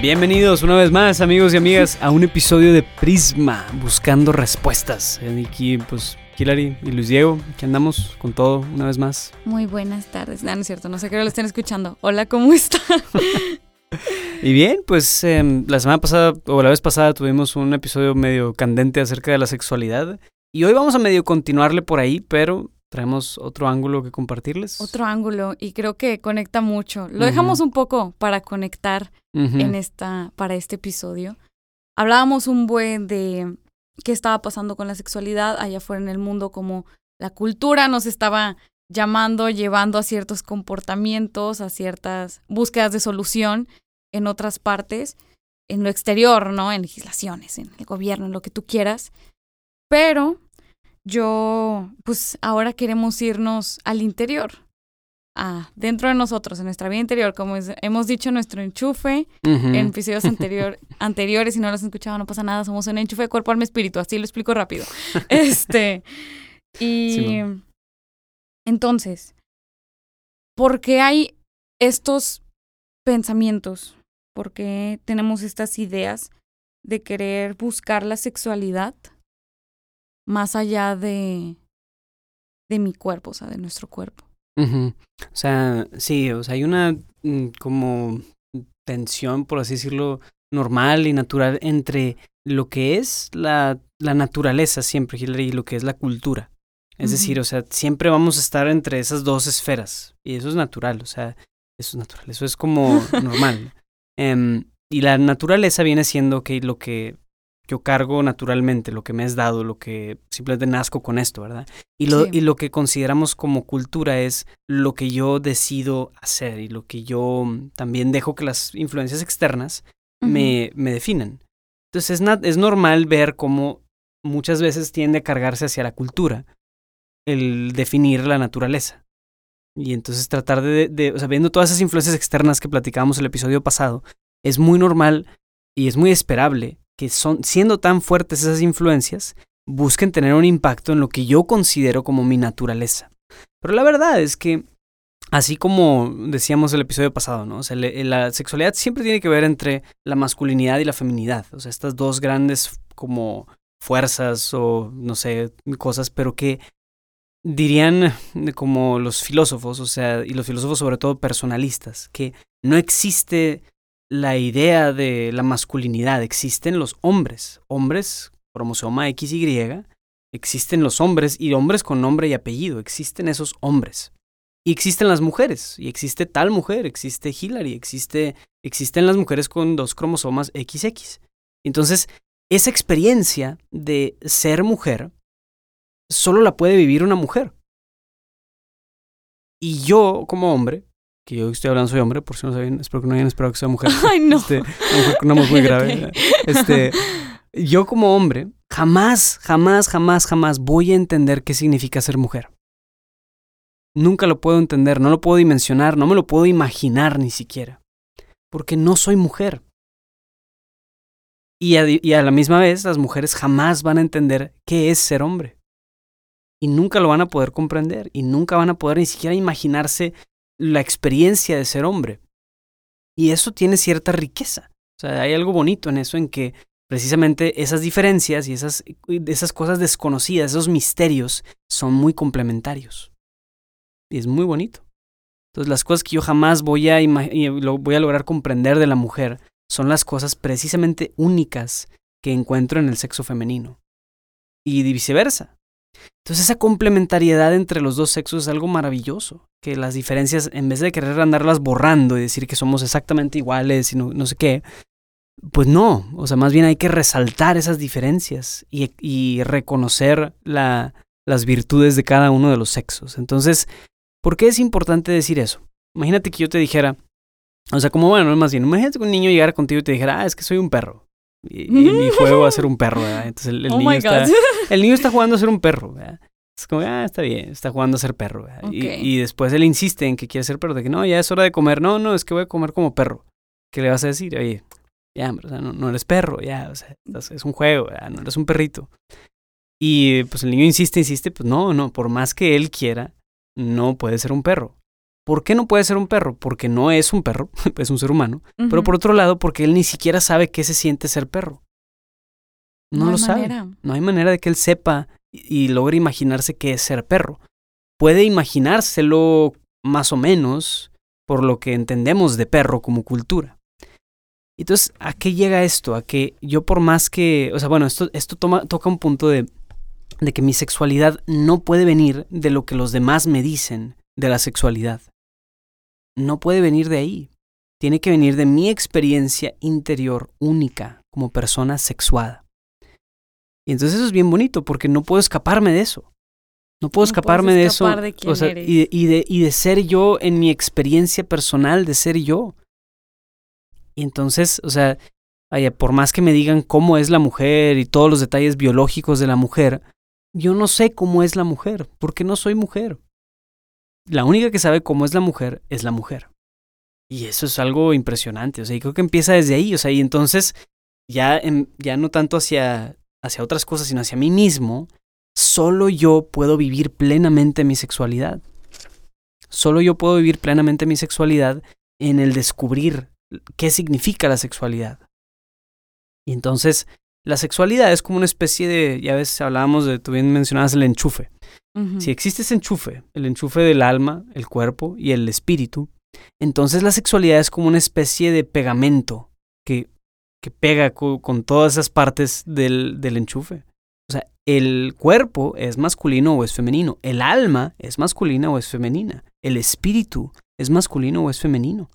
Bienvenidos una vez más, amigos y amigas, a un episodio de Prisma, buscando respuestas. Aquí, pues, Hilary y Luis Diego, aquí andamos con todo una vez más. Muy buenas tardes. No, no es cierto, no sé qué lo estén escuchando. Hola, ¿cómo están? y bien, pues em, la semana pasada o la vez pasada tuvimos un episodio medio candente acerca de la sexualidad. Y hoy vamos a medio continuarle por ahí, pero traemos otro ángulo que compartirles. Otro ángulo y creo que conecta mucho. Lo dejamos un poco para conectar en esta para este episodio. Hablábamos un buen de qué estaba pasando con la sexualidad allá afuera en el mundo, como la cultura nos estaba llamando, llevando a ciertos comportamientos, a ciertas búsquedas de solución en otras partes, en lo exterior, ¿no? En legislaciones, en el gobierno, en lo que tú quieras. Pero yo, pues ahora queremos irnos al interior, a dentro de nosotros, en nuestra vida interior, como hemos dicho, nuestro enchufe en episodios anterior, anteriores, si no los han escuchado, no pasa nada, somos un enchufe de cuerpo, alma, espíritu, así lo explico rápido. este, y entonces, ¿por qué hay estos pensamientos? ¿Por qué tenemos estas ideas de querer buscar la sexualidad más allá de, de mi cuerpo, o sea, de nuestro cuerpo? O sea, sí, o sea, hay una mm, como tensión, por así decirlo, normal y natural entre lo que es la, la naturaleza siempre, y lo que es la cultura. Es decir, o sea, siempre vamos a estar entre esas dos esferas. Y eso es natural, o sea, eso es natural, eso es como normal. Em, y la naturaleza viene siendo que lo que yo cargo naturalmente, lo que me es dado, lo que simplemente nazco con esto, ¿verdad? Y lo, y lo que consideramos como cultura es lo que yo decido hacer y lo que yo también dejo que las influencias externas me, me definan. Entonces es, es normal ver cómo muchas veces tiende a cargarse hacia la cultura el definir la naturaleza. Y entonces tratar de, de, o sea, viendo todas esas influencias externas que platicábamos el episodio pasado, es muy normal y es muy esperable que son, siendo tan fuertes esas influencias, busquen tener un impacto en lo que yo considero como mi naturaleza. Pero la verdad es que, así como decíamos el episodio pasado, ¿no? O sea, la sexualidad siempre tiene que ver entre la masculinidad y la feminidad. O sea, estas dos grandes como fuerzas o no sé, cosas, pero que dirían como los filósofos, o sea, y los filósofos sobre todo personalistas, que no existe la idea de la masculinidad, existen los hombres, hombres, cromosoma XY, existen los hombres y hombres con nombre y apellido, existen esos hombres. Y existen las mujeres, y existe tal mujer, existe Hillary, existe, existen las mujeres con dos cromosomas XX. Entonces, esa experiencia de ser mujer solo la puede vivir una mujer. Y yo, como hombre, que yo estoy hablando soy hombre, por si no saben, espero que no hayan esperado que sea mujer. Ay, no. Este, una mujer muy grave. Este, yo como hombre, jamás, jamás, jamás, jamás voy a entender qué significa ser mujer. Nunca lo puedo entender, no lo puedo dimensionar, no me lo puedo imaginar ni siquiera. Porque no soy mujer. Y y a la misma vez, las mujeres jamás van a entender qué es ser hombre y nunca lo van a poder comprender y nunca van a poder ni siquiera imaginarse la experiencia de ser hombre. Y eso tiene cierta riqueza. O sea, hay algo bonito en eso, en que precisamente esas diferencias y esas, esas cosas desconocidas, esos misterios, son muy complementarios. Y es muy bonito. Entonces, las cosas que yo jamás voy a, voy a lograr comprender de la mujer son las cosas precisamente únicas que encuentro en el sexo femenino. Y viceversa. Entonces esa complementariedad entre los dos sexos es algo maravilloso, que las diferencias, en vez de querer andarlas borrando y decir que somos exactamente iguales y no, sé qué, pues no, o sea, más bien hay que resaltar esas diferencias y, reconocer la, las virtudes de cada uno de los sexos. Entonces, ¿por qué es importante decir eso? Imagínate que yo te dijera, o sea, como bueno, más bien, imagínate que un niño llegara contigo y te dijera, ah, es que soy un perro. Y, mi juego va a ser un perro, ¿verdad? Entonces el, oh niño está, el niño está jugando a ser un perro, ¿verdad? Es como, ah, está bien, está jugando a ser perro. ¿verdad? Y, y, después él insiste en que quiere ser perro, de que no, ya es hora de comer. No, no, es que voy a comer como perro. ¿Qué le vas a decir? Oye, ya, o sea, no, no, eres perro, ya, o sea, es un juego, ¿verdad? no eres un perrito. Y pues el niño insiste, insiste, pues no, no, por más que él quiera, no puede ser un perro. ¿Por qué no puede ser un perro? Porque no es un perro, es un ser humano. Pero por otro lado, porque él ni siquiera sabe qué se siente ser perro. No, lo sabe. No hay manera de que él sepa y, logre imaginarse qué es ser perro. Puede imaginárselo más o menos por lo que entendemos de perro como cultura. Entonces, ¿a qué llega esto? A que yo por más que, o sea, bueno, esto, esto toma, toca un punto de, de que mi sexualidad no puede venir de lo que los demás me dicen de la sexualidad. No puede venir de ahí. Tiene que venir de mi experiencia interior única como persona sexuada. Y entonces eso es bien bonito porque no puedo escaparme de eso. No puedo escaparme de eso. y, y, de, y de ser yo en mi experiencia personal, de ser yo. Y entonces, o sea, vaya, por más que me digan cómo es la mujer y todos los detalles biológicos de la mujer, yo no sé cómo es la mujer, porque no soy mujer. La única que sabe cómo es la mujer es la mujer. Y eso es algo impresionante, o sea, y creo que empieza desde ahí, o sea, y entonces ya, ya no tanto hacia hacia otras cosas, sino hacia mí mismo, solo yo puedo vivir plenamente mi sexualidad. Solo yo puedo vivir plenamente mi sexualidad en el descubrir qué significa la sexualidad. Y entonces, la sexualidad es como una especie de, ya ves, hablábamos de, tú bien mencionabas el enchufe. Si existe ese enchufe, el enchufe del alma, el cuerpo y el espíritu, entonces la sexualidad es como una especie de pegamento que que pega con, todas esas partes del, del enchufe. O sea, el cuerpo es masculino o es femenino. El alma es masculina o es femenina. El espíritu es masculino o es femenino.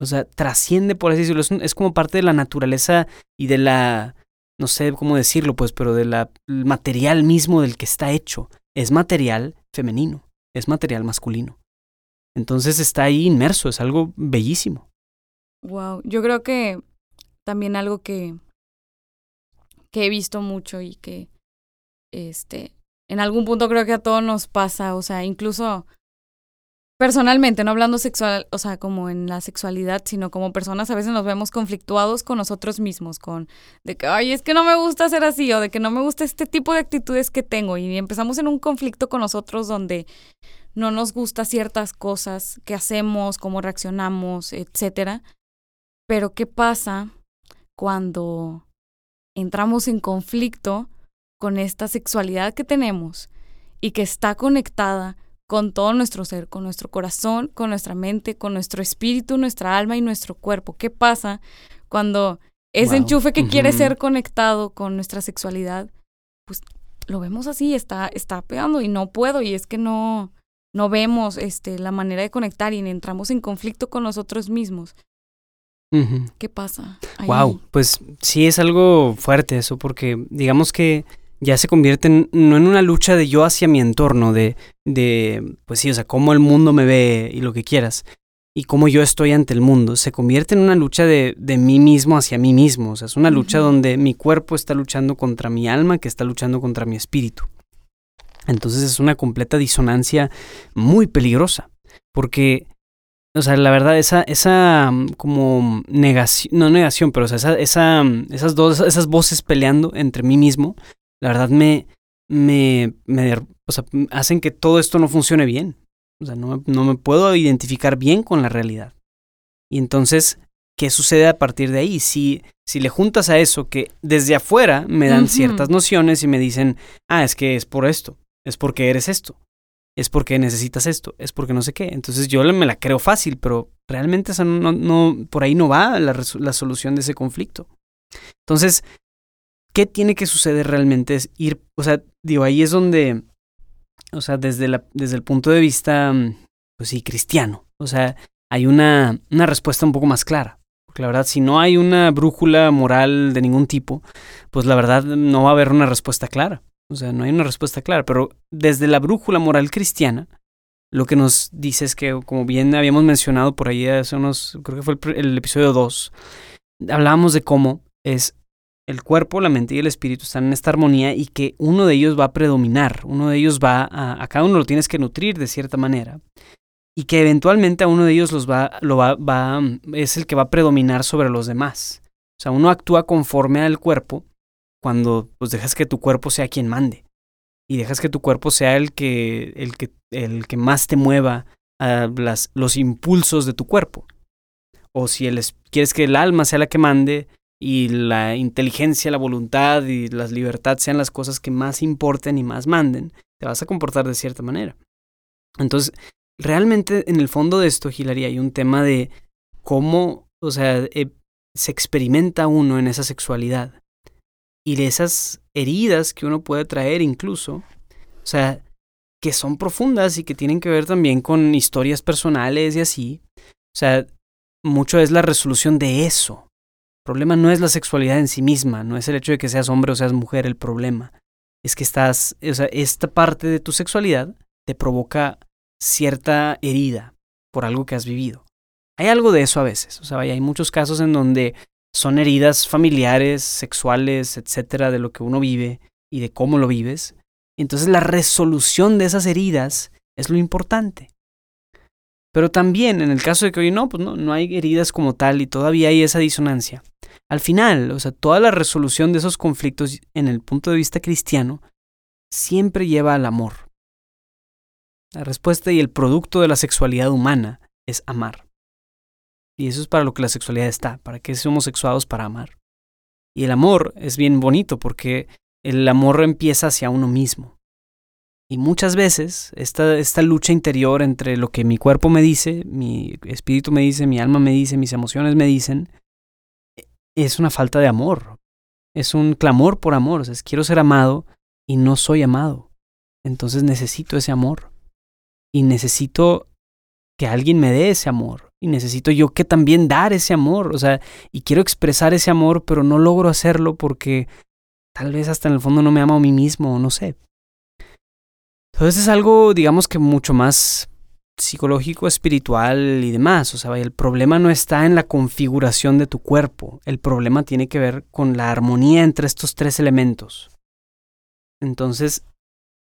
O sea, trasciende, por así decirlo. Es, como parte de la naturaleza y de la, no sé cómo decirlo, pues, pero del material mismo del que está hecho. Es material femenino, es material masculino. Entonces está ahí inmerso, es algo bellísimo. Wow, yo creo que también algo que, que he visto mucho y que este en algún punto creo que a todos nos pasa, o sea, incluso personalmente, no hablando sexual, o sea, como en la sexualidad, sino como personas a veces nos vemos conflictuados con nosotros mismos, con de que, ay, es que no me gusta ser así, o de que no me gusta este tipo de actitudes que tengo, y empezamos en un conflicto con nosotros donde no nos gusta ciertas cosas que hacemos, cómo reaccionamos, etcétera. Pero ¿qué pasa cuando entramos en conflicto con esta sexualidad que tenemos y que está conectada con todo nuestro ser, con nuestro corazón, con nuestra mente, con nuestro espíritu, nuestra alma y nuestro cuerpo. ¿Qué pasa cuando ese enchufe que quiere ser conectado con nuestra sexualidad, pues lo vemos así, está, está pegando y no puedo y es que no, no vemos este, la manera de conectar y entramos en conflicto con nosotros mismos. ¿Qué pasa? Wow, pues sí es algo fuerte eso, porque digamos que ya se convierte en, no en una lucha de yo hacia mi entorno, de, de, pues sí, o sea, cómo el mundo me ve y lo que quieras, y cómo yo estoy ante el mundo, se convierte en una lucha de, de mí mismo hacia mí mismo, o sea, es una lucha donde mi cuerpo está luchando contra mi alma, que está luchando contra mi espíritu. Entonces es una completa disonancia muy peligrosa, porque o sea, la verdad, esa, esa mm, como negación, no negación, pero o sea, esa, esa, mm, esas dos, esas voces peleando entre mí mismo, la verdad me, me, me o sea, hacen que todo esto no funcione bien. O sea, no, no me puedo identificar bien con la realidad. Y entonces, ¿qué sucede a partir de ahí? Si, si le juntas a eso que desde afuera me dan ciertas nociones y me dicen, ah, es que es por esto, es porque eres esto es porque necesitas esto, es porque no sé qué. Entonces yo me la creo fácil, pero realmente no, no, por ahí no va la, la solución de ese conflicto. Entonces, ¿qué tiene que suceder realmente? Es ir, o sea, digo, ahí es donde, o sea, desde, desde el punto de vista, pues sí, cristiano, o sea, hay una, una respuesta un poco más clara. Porque la verdad, si no hay una brújula moral de ningún tipo, pues la verdad no va a haber una respuesta clara. O sea, no hay una respuesta clara, pero desde la brújula moral cristiana, lo que nos dice es que, como bien habíamos mencionado por ahí hace unos, creo que fue el, episodio 2, hablábamos de cómo es el cuerpo, la mente y el espíritu están en esta armonía y que uno de ellos va a predominar, uno de ellos va a, a cada uno lo tienes que nutrir de cierta manera y que eventualmente a uno de ellos los va, lo va, va, es el que va a predominar sobre los demás. O sea, uno actúa conforme al cuerpo cuando pues dejas que tu cuerpo sea quien mande y dejas que tu cuerpo sea el que el que el que más te mueva a las, los impulsos de tu cuerpo. O si quieres que el alma sea la que mande y la inteligencia, la voluntad y la libertad sean las cosas que más importen y más manden, te vas a comportar de cierta manera. Entonces, realmente en el fondo de esto, Hilary, hay un tema de cómo, o sea, eh, se experimenta uno en esa sexualidad y de esas heridas que uno puede traer incluso, o sea, que son profundas y que tienen que ver también con historias personales y así. O sea, mucho es la resolución de eso. Problema no es la sexualidad en sí misma, no es el hecho de que seas hombre o seas mujer el problema. Es que estás, o sea, esta parte de tu sexualidad te provoca cierta herida por algo que has vivido. Hay algo de eso a veces, o sea, hay muchos casos en donde son heridas familiares, sexuales, etcétera, de lo que uno vive y de cómo lo vives. Entonces la resolución de esas heridas es lo importante. Pero también en el caso de que hoy no, pues no, no hay heridas como tal y todavía hay esa disonancia. Al final, o sea, toda la resolución de esos conflictos en el punto de vista cristiano siempre lleva al amor. La respuesta y el producto de la sexualidad humana es amar. Y eso es para lo que la sexualidad está, para que somos sexuados para amar. Y el amor es bien bonito porque el amor empieza hacia uno mismo. Y muchas veces esta, esta lucha interior entre lo que mi cuerpo me dice, mi espíritu me dice, mi alma me dice, mis emociones me dicen, es una falta de amor. Es un clamor por amor. O sea, quiero ser amado y no soy amado. Entonces necesito ese amor y necesito que alguien me dé ese amor y necesito yo que también dar ese amor, o sea, y quiero expresar ese amor, pero no logro hacerlo porque tal vez hasta en el fondo no me amo a mí mismo, no sé. Entonces es algo, digamos que mucho más psicológico, espiritual y demás. O sea, el problema no está en la configuración de tu cuerpo. El problema tiene que ver con la armonía entre estos tres elementos. Entonces,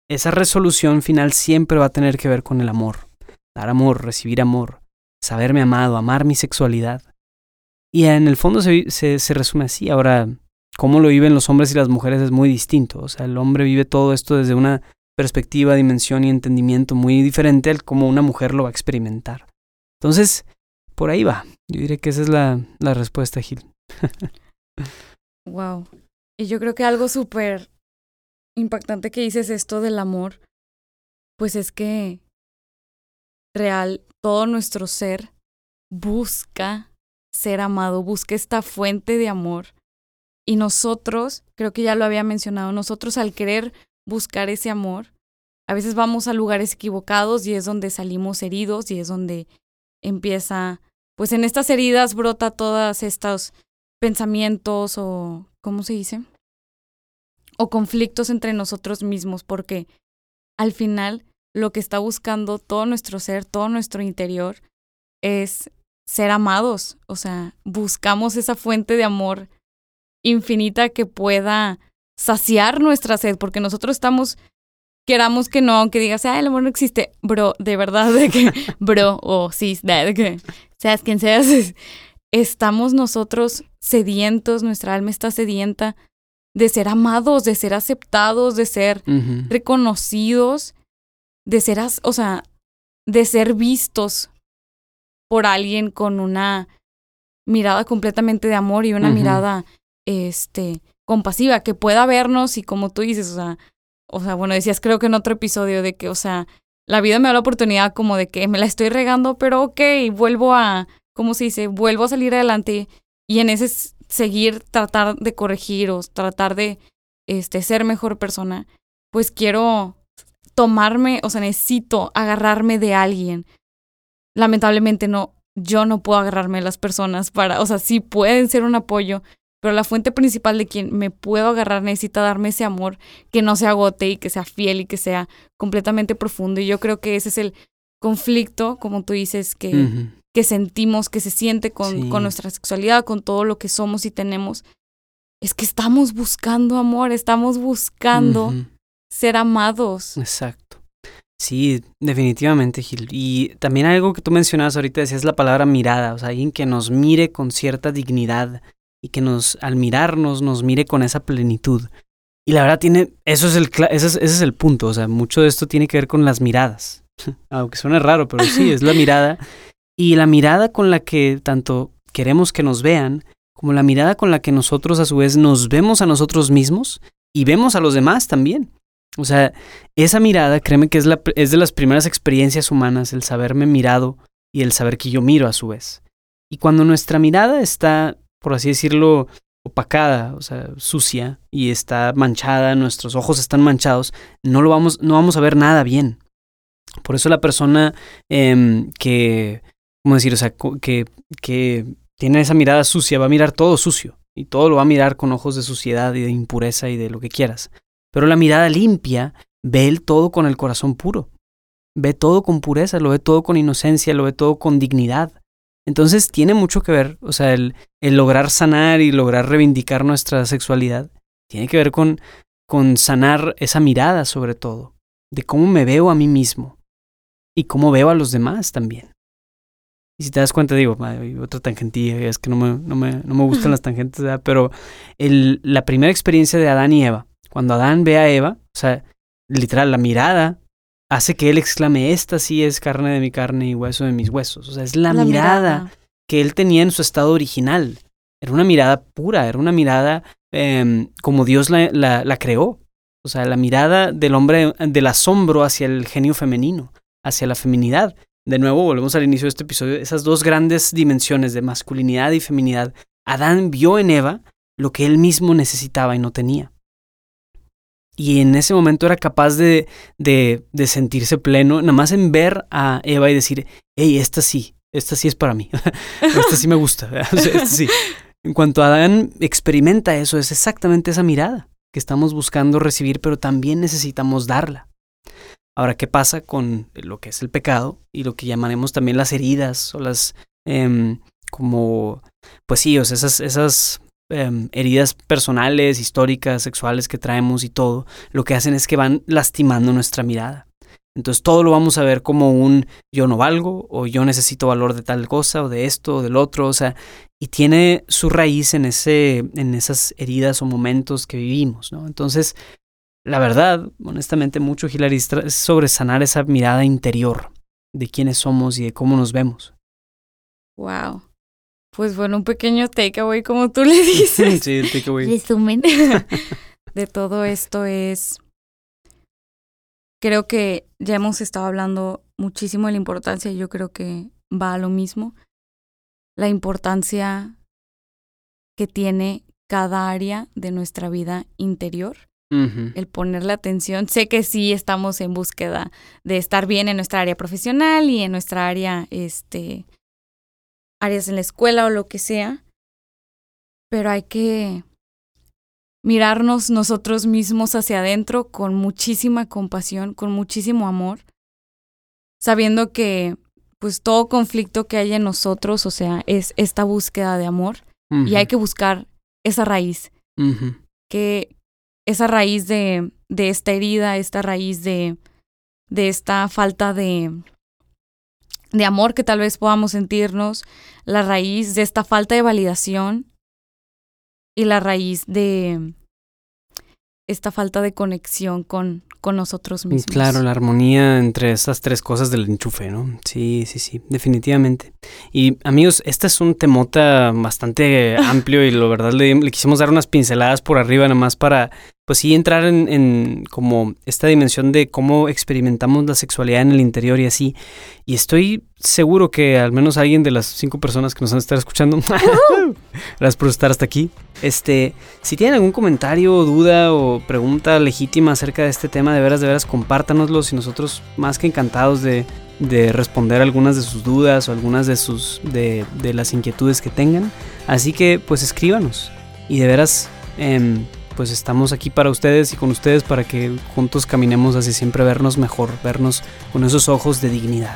esa resolución final siempre va a tener que ver con el amor. Dar amor, recibir amor, saberme amado, amar mi sexualidad. Y en el fondo se, resume así. Ahora, cómo lo viven los hombres y las mujeres es muy distinto. O sea, el hombre vive todo esto desde una perspectiva, dimensión y entendimiento muy diferente al cómo una mujer lo va a experimentar. Entonces, por ahí va. Yo diré que esa es la, la respuesta, Gil. wow. Y yo creo que algo súper impactante que dices esto del amor, pues es que real, todo nuestro ser busca ser amado, busca esta fuente de amor. Y nosotros, creo que ya lo había mencionado, nosotros al querer buscar ese amor, a veces vamos a lugares equivocados y es donde salimos heridos y es donde empieza, pues en estas heridas brota todos estos pensamientos o, ¿cómo se dice? o conflictos entre nosotros mismos, porque al final lo que está buscando todo nuestro ser, todo nuestro interior, es ser amados. O sea, buscamos esa fuente de amor infinita que pueda saciar nuestra sed, porque nosotros estamos, queramos que no, aunque digas, ah, el amor no existe, bro, de verdad, de que, bro, o sí, de que seas quien seas, estamos nosotros sedientos, nuestra alma está sedienta de ser amados, de ser aceptados, de ser reconocidos, de ser, o sea, de ser vistos por alguien con una mirada completamente de amor y una mirada este compasiva que pueda vernos y como tú dices, o sea, o sea, bueno, decías creo que en otro episodio de que, o sea, la vida me da la oportunidad como de que me la estoy regando, pero ok, vuelvo a, ¿cómo se dice? Vuelvo a salir adelante y en ese seguir, tratar de corregir o tratar de este, ser mejor persona, pues quiero tomarme, o sea, necesito agarrarme de alguien. Lamentablemente no, yo no puedo agarrarme de las personas para, o sea, sí pueden ser un apoyo, pero la fuente principal de quien me puedo agarrar necesita darme ese amor que no se agote y que sea fiel y que sea completamente profundo. Y yo creo que ese es el conflicto, como tú dices, que, que sentimos, que se siente con, con nuestra sexualidad, con todo lo que somos y tenemos, es que estamos buscando amor, estamos buscando ser amados. Exacto. Sí, definitivamente, Gil. Y también algo que tú mencionabas ahorita, decías la palabra mirada, o sea, alguien que nos mire con cierta dignidad y que nos, al mirarnos, nos mire con esa plenitud. Y la verdad tiene, eso es el, ese es, ese es el punto, o sea, mucho de esto tiene que ver con las miradas. Aunque suene raro, pero sí, es la mirada. Y la mirada con la que tanto queremos que nos vean, como la mirada con la que nosotros a su vez nos vemos a nosotros mismos y vemos a los demás también. O sea, esa mirada, créeme que es, la, es de las primeras experiencias humanas, el saberme mirado y el saber que yo miro a su vez. Y cuando nuestra mirada está, por así decirlo, opacada, o sea, sucia y está manchada, nuestros ojos están manchados, no lo vamos, no vamos a ver nada bien. Por eso la persona em, que, ¿cómo decir? O sea, que, que tiene esa mirada sucia va a mirar todo sucio y todo lo va a mirar con ojos de suciedad y de impureza y de lo que quieras. Pero la mirada limpia ve el todo con el corazón puro. Ve todo con pureza, lo ve todo con inocencia, lo ve todo con dignidad. Entonces tiene mucho que ver, o sea, el, el lograr sanar y lograr reivindicar nuestra sexualidad, tiene que ver con, con sanar esa mirada sobre todo, de cómo me veo a mí mismo y cómo veo a los demás también. Y si te das cuenta, digo, otra tangentilla, es que no me, no me, no me gustan las tangentes, pero el, la primera experiencia de Adán y Eva, cuando Adán ve a Eva, o sea, literal, la mirada hace que él exclame, esta sí es carne de mi carne y hueso de mis huesos. O sea, es la, mirada, que él tenía en su estado original. Era una mirada pura, era una mirada em, como Dios la, la, la, creó. O sea, la mirada del hombre, del asombro hacia el genio femenino, hacia la feminidad. De nuevo, volvemos al inicio de este episodio, esas dos grandes dimensiones de masculinidad y feminidad. Adán vio en Eva lo que él mismo necesitaba y no tenía y en ese momento era capaz de, de, sentirse pleno, nada más en ver a Eva y decir, hey, esta sí, esta sí es para mí, esta sí me gusta, esta sí. En cuanto Adán experimenta eso, es exactamente esa mirada que estamos buscando recibir, pero también necesitamos darla. Ahora, ¿qué pasa con lo que es el pecado y lo que llamaremos también las heridas o las, eh, como, pues sí, o sea, esas Em, heridas personales, históricas, sexuales que traemos y todo, lo que hacen es que van lastimando nuestra mirada. Entonces todo lo vamos a ver como un yo no valgo o yo necesito valor de tal cosa o de esto o del otro, o sea, y tiene su raíz en ese en esas heridas o momentos que vivimos, ¿no? Entonces, la verdad, honestamente mucho gilarista es sobre sanar esa mirada interior de quiénes somos y de cómo nos vemos. Wow. Pues bueno, un pequeño takeaway, como tú le dices. sí, el takeaway. Resumen de todo esto es. Creo que ya hemos estado hablando muchísimo de la importancia, y yo creo que va a lo mismo. La importancia que tiene cada área de nuestra vida interior. El ponerle atención. Sé que sí estamos en búsqueda de estar bien en nuestra área profesional y en nuestra área este, áreas en la escuela o lo que sea, pero hay que mirarnos nosotros mismos hacia adentro con muchísima compasión, con muchísimo amor, sabiendo que pues todo conflicto que hay en nosotros, o sea, es esta búsqueda de amor y hay que buscar esa raíz, que esa raíz de, de esta herida, esta raíz de, de esta falta de, de amor que tal vez podamos sentirnos, la raíz de esta falta de validación y la raíz de esta falta de conexión con, con nosotros mismos. Claro, la armonía entre estas tres cosas del enchufe, ¿no? Sí, sí, sí, definitivamente. Y amigos, este es un temota bastante amplio y la verdad le, le quisimos dar unas pinceladas por arriba nada más para pues sí entrar en, en, como esta dimensión de cómo experimentamos la sexualidad en el interior y así. Y estoy seguro que al menos alguien de las cinco personas que nos van a estar escuchando, gracias por estar hasta aquí. Este, si tienen algún comentario, duda o pregunta legítima acerca de este tema, de veras, de veras, compártanoslos y nosotros más que encantados de, de responder algunas de sus dudas o algunas de sus de, de las inquietudes que tengan. Así que pues escríbanos y de veras eh, pues estamos aquí para ustedes y con ustedes para que juntos caminemos hacia siempre vernos mejor, vernos con esos ojos de dignidad.